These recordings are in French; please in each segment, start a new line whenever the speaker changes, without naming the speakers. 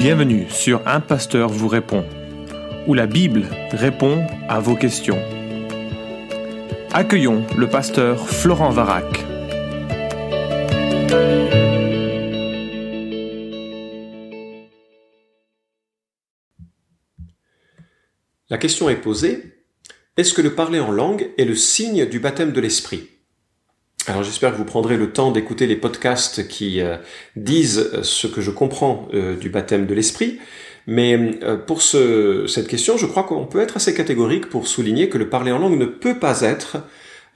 Bienvenue sur Un Pasteur vous répond, où la Bible répond à vos questions. Accueillons le pasteur Florent Varac.
La question est posée, est-ce que le parler en langue est le signe du baptême de l'esprit? Alors j'espère que vous prendrez le temps d'écouter les podcasts qui euh, disent euh, ce que je comprends euh, du baptême de l'esprit. Mais pour ce, cette question, je crois qu'on peut être assez catégorique pour souligner que le parler en langue ne peut pas être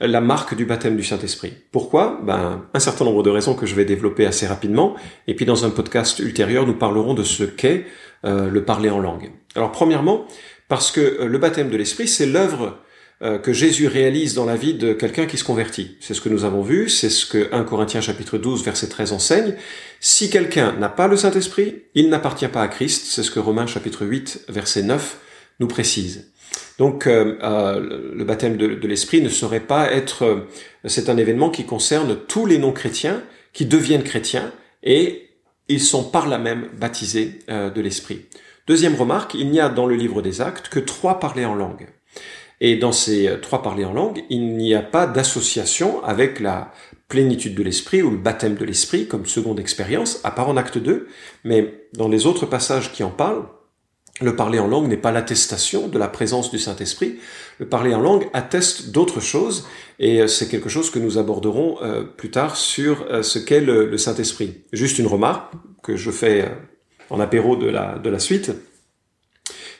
la marque du baptême du Saint-Esprit. Pourquoi? Ben un certain nombre de raisons que je vais développer assez rapidement. Et puis dans un podcast ultérieur, nous parlerons de ce qu'est le parler en langue. Alors premièrement, parce que le baptême de l'Esprit, c'est l'œuvre que Jésus réalise dans la vie de quelqu'un qui se convertit. C'est ce que nous avons vu, c'est ce que 1 Corinthiens chapitre 12 verset 13 enseigne. Si quelqu'un n'a pas le Saint-Esprit, il n'appartient pas à Christ, c'est ce que Romains chapitre 8 verset 9 nous précise. Donc euh, euh, le baptême de, l'Esprit ne saurait pas être... c'est un événement qui concerne tous les non-chrétiens qui deviennent chrétiens et ils sont par là même baptisés de l'Esprit. Deuxième remarque, il n'y a dans le livre des actes que trois parlers en langue. Et dans ces euh, trois parlers en langue, il n'y a pas d'association avec la plénitude de l'esprit ou le baptême de l'esprit comme seconde expérience, à part en acte 2, mais dans les autres passages qui en parlent, le parler en langue n'est pas l'attestation de la présence du Saint-Esprit. Le parler en langue atteste d'autres choses, et euh, c'est quelque chose que nous aborderons euh, plus tard sur ce qu'est le, Saint-Esprit. Juste une remarque que je fais en apéro de la, de la suite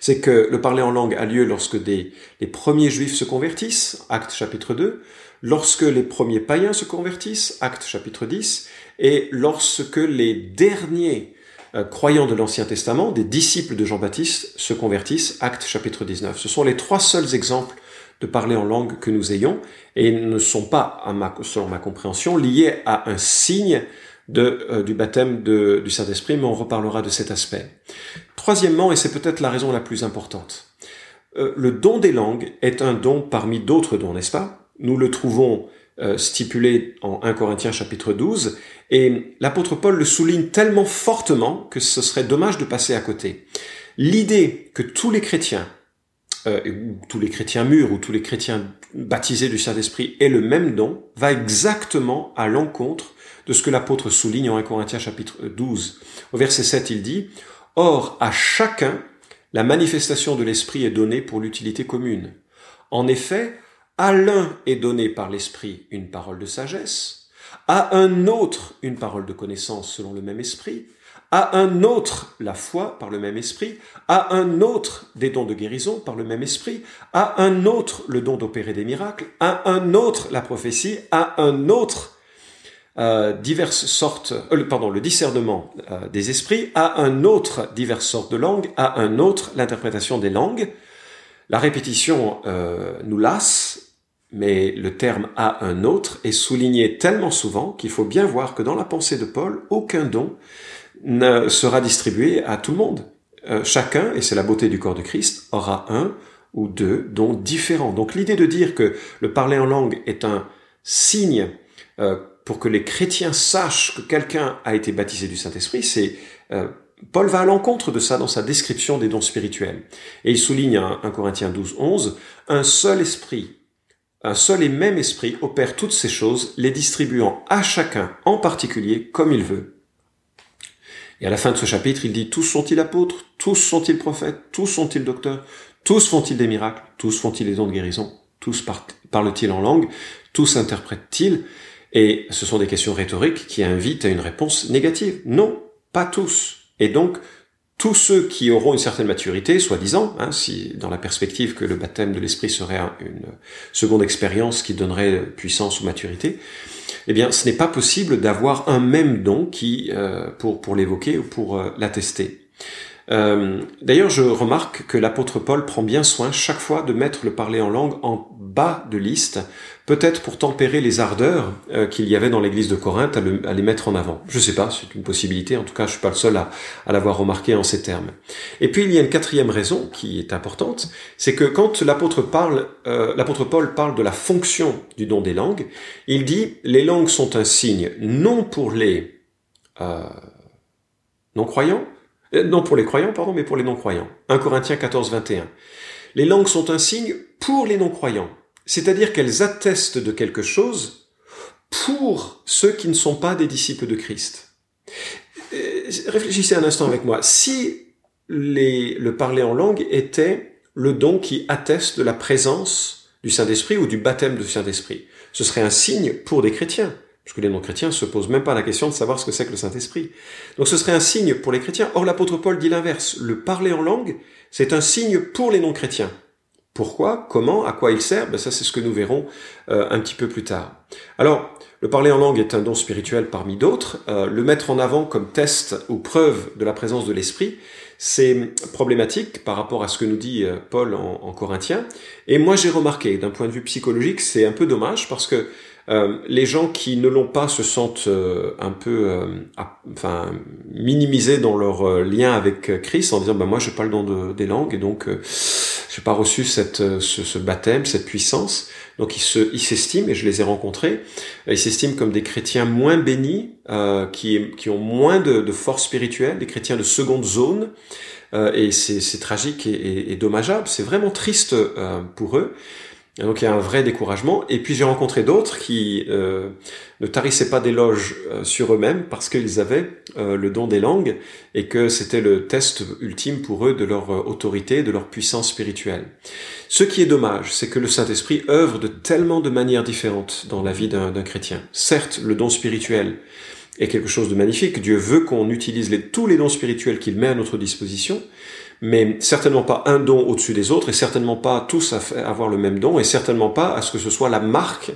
c'est que le parler en langue a lieu lorsque les premiers juifs se convertissent, acte chapitre 2, lorsque les premiers païens se convertissent, acte chapitre 10, et lorsque les derniers euh, croyants de l'Ancien Testament, des disciples de Jean-Baptiste, se convertissent, acte chapitre 19. Ce sont les trois seuls exemples de parler en langue que nous ayons et ne sont pas, selon ma compréhension, liés à un signe euh, du baptême du Saint-Esprit, mais on reparlera de cet aspect. Troisièmement, et c'est peut-être la raison la plus importante, euh, le don des langues est un don parmi d'autres dons, n'est-ce pas? Nous le trouvons euh, stipulé en 1 Corinthiens chapitre 12, et l'apôtre Paul le souligne tellement fortement que ce serait dommage de passer à côté. L'idée que tous les chrétiens, euh, tous les chrétiens mûrs ou tous les chrétiens baptisés du Saint-Esprit aient le même don, va exactement à l'encontre de ce que l'apôtre souligne en 1 Corinthiens chapitre 12. Au verset 7, il dit, Or, à chacun, la manifestation de l'Esprit est donnée pour l'utilité commune. En effet, à l'un est donnée par l'Esprit une parole de sagesse, à un autre une parole de connaissance selon le même Esprit, à un autre la foi par le même esprit, à un autre des dons de guérison par le même esprit, à un autre le don d'opérer des miracles, à un autre la prophétie, à un autre euh, diverses sortes, euh, pardon, le discernement euh, des esprits, à un autre diverses sortes de langues, à un autre l'interprétation des langues. La répétition nous lasse, mais le terme à un autre est souligné tellement souvent qu'il faut bien voir que dans la pensée de Paul, aucun don sera distribué à tout le monde. chacun, et c'est la beauté du corps de Christ, aura un ou deux dons différents. Donc l'idée de dire que le parler en langue est un signe pour que les chrétiens sachent que quelqu'un a été baptisé du Saint-Esprit, c'est euh, Paul va à l'encontre de ça dans sa description des dons spirituels. Et il souligne en 1 Corinthiens 12, 11, un seul esprit, un seul et même esprit opère toutes ces choses, les distribuant à chacun en particulier comme il veut. Et à la fin de ce chapitre, il dit, tous sont-ils apôtres, tous sont-ils prophètes, tous sont-ils docteurs, tous font-ils des miracles, tous font-ils des dons de guérison, tous parlent-ils en langue, tous interprètent-ils, et ce sont des questions rhétoriques qui invitent à une réponse négative. Non, pas tous. Et donc, tous ceux qui auront une certaine maturité, soi-disant, hein, si dans la perspective que le baptême de l'esprit serait une seconde expérience qui donnerait puissance ou maturité, eh bien, ce n'est pas possible d'avoir un même don qui euh, pour pour l'évoquer ou pour euh, l'attester. Euh, d'ailleurs, je remarque que l'apôtre Paul prend bien soin chaque fois de mettre le parler en langue en bas de liste, peut-être pour tempérer les ardeurs euh, qu'il y avait dans l'église de Corinthe à, les mettre en avant. Je sais pas, c'est une possibilité, en tout cas je suis pas le seul à, l'avoir remarqué en ces termes. Et puis il y a une quatrième raison qui est importante, c'est que quand l'apôtre parle, euh, l'apôtre Paul parle de la fonction du don des langues, il dit les langues sont un signe non pour les non-croyants, Euh, non pour les croyants, pardon, mais pour les non-croyants. 1 Corinthiens 14, 21. Les langues sont un signe pour les non-croyants, c'est-à-dire qu'elles attestent de quelque chose pour ceux qui ne sont pas des disciples de Christ. Euh, réfléchissez un instant avec moi. Si le parler en langue était le don qui atteste de la présence du Saint-Esprit ou du baptême du Saint-Esprit, ce serait un signe pour des chrétiens. Parce que les non-chrétiens se posent même pas la question de savoir ce que c'est que le Saint-Esprit. Donc ce serait un signe pour les chrétiens. Or l'apôtre Paul dit l'inverse. Le parler en langue, c'est un signe pour les non-chrétiens. Pourquoi? Comment? À quoi il sert? Ben Ça, c'est ce que nous verrons euh, un petit peu plus tard. Alors, le parler en langue est un don spirituel parmi d'autres. Euh, le mettre en avant comme test ou preuve de la présence de l'Esprit, c'est problématique par rapport à ce que nous dit euh, Paul en, en Corinthiens. Et moi, j'ai remarqué, d'un point de vue psychologique, c'est un peu dommage parce que euh, les gens qui ne l'ont pas se sentent euh, un peu euh, enfin minimisés dans leur lien avec Christ en disant bah moi je pas le des langues et donc j'ai pas reçu cette ce, ce, baptême cette puissance. Donc ils se ils s'estiment et je les ai rencontrés ils s'estiment comme des chrétiens moins bénis qui qui ont moins de, de force spirituelle des chrétiens de seconde zone et c'est tragique et, et, et dommageable. C'est vraiment triste pour eux donc il y a un vrai découragement. Et puis j'ai rencontré d'autres qui euh, ne tarissaient pas d'éloges euh, sur eux-mêmes parce qu'ils avaient euh, le don des langues et que c'était le test ultime pour eux de leur autorité, de leur puissance spirituelle. Ce qui est dommage, c'est que le Saint-Esprit œuvre de tellement de manières différentes dans la vie d'un chrétien. Certes, le don spirituel est quelque chose de magnifique. Dieu veut qu'on utilise tous les dons spirituels qu'il met à notre disposition, mais certainement pas un don au-dessus des autres, et certainement pas tous à avoir le même don, et certainement pas à ce que ce soit la marque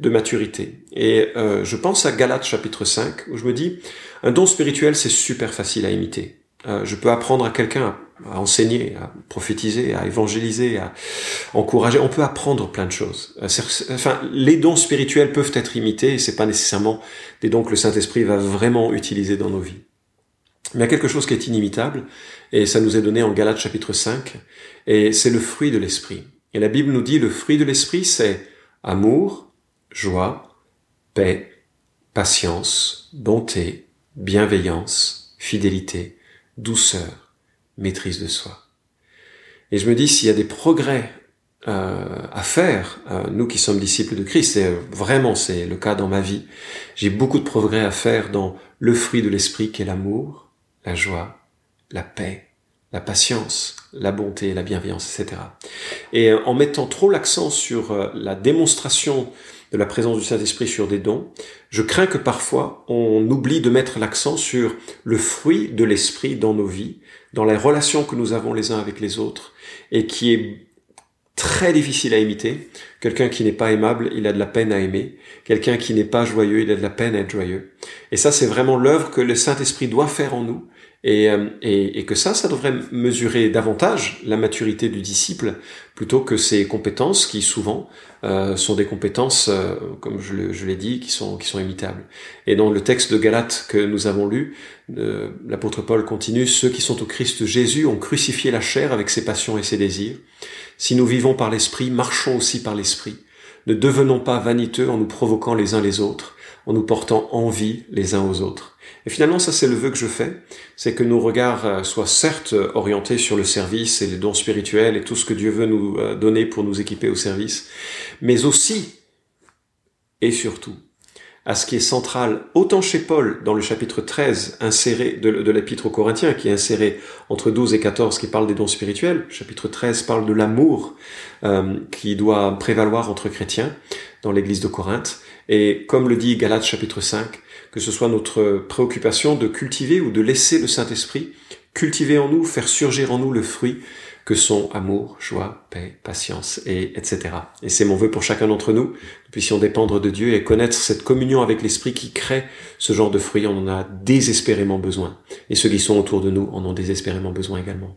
de maturité. Et euh, je pense à Galates chapitre 5, où je me dis, un don spirituel, c'est super facile à imiter. Euh, je peux apprendre à quelqu'un à, enseigner, à prophétiser, à évangéliser, à encourager. On peut apprendre plein de choses. Euh, enfin, les dons spirituels peuvent être imités, et c'est pas nécessairement des dons que le Saint-Esprit va vraiment utiliser dans nos vies. Mais il y a quelque chose qui est inimitable, et ça nous est donné en Galates chapitre 5, et c'est le fruit de l'esprit. Et la Bible nous dit le fruit de l'esprit, c'est amour, joie, paix, patience, bonté, bienveillance, fidélité, douceur, maîtrise de soi. Et je me dis, s'il y a des progrès euh, à faire, euh, nous qui sommes disciples de Christ, et vraiment c'est le cas dans ma vie, j'ai beaucoup de progrès à faire dans le fruit de l'esprit qui est l'amour, la joie, la paix, la patience, la bonté, la bienveillance, etc. Et euh, en mettant trop l'accent sur euh, la démonstration de la présence du Saint-Esprit sur des dons, je crains que parfois on oublie de mettre l'accent sur le fruit de l'Esprit dans nos vies, dans les relations que nous avons les uns avec les autres, et qui est très difficile à imiter. Quelqu'un qui n'est pas aimable, il a de la peine à aimer. Quelqu'un qui n'est pas joyeux, il a de la peine à être joyeux. Et ça, c'est vraiment l'œuvre que le Saint-Esprit doit faire en nous euh, et, et, que ça, ça devrait mesurer davantage la maturité du disciple plutôt que ses compétences qui souvent euh, sont des compétences, euh, comme je l'ai dit, qui sont, qui sont imitables. Et dans le texte de Galate que nous avons lu, euh, l'apôtre Paul continue, ceux qui sont au Christ Jésus ont crucifié la chair avec ses passions et ses désirs. Si nous vivons par l'Esprit, marchons aussi par l'Esprit. Ne devenons pas vaniteux en nous provoquant les uns les autres, en nous portant envie les uns aux autres. Et finalement, ça c'est le vœu que je fais, c'est que nos regards euh, soient certes orientés sur le service et les dons spirituels et tout ce que Dieu veut nous euh, donner pour nous équiper au service, mais aussi et surtout à ce qui est central, autant chez Paul dans le chapitre 13 inséré de, l'épître aux Corinthiens, qui est inséré entre 12 et 14, qui parle des dons spirituels. Chapitre 13 parle de l'amour euh, qui doit prévaloir entre chrétiens dans l'église de Corinthe. Et comme le dit Galates chapitre 5, que ce soit notre préoccupation de cultiver ou de laisser le Saint-Esprit cultiver en nous, faire surgir en nous le fruit que sont amour, joie, paix, patience, et etc. Et c'est mon vœu pour chacun d'entre nous, que nous puissions dépendre de Dieu et connaître cette communion avec l'Esprit qui crée ce genre de fruits. On en a désespérément besoin. Et ceux qui sont autour de nous en ont désespérément besoin également.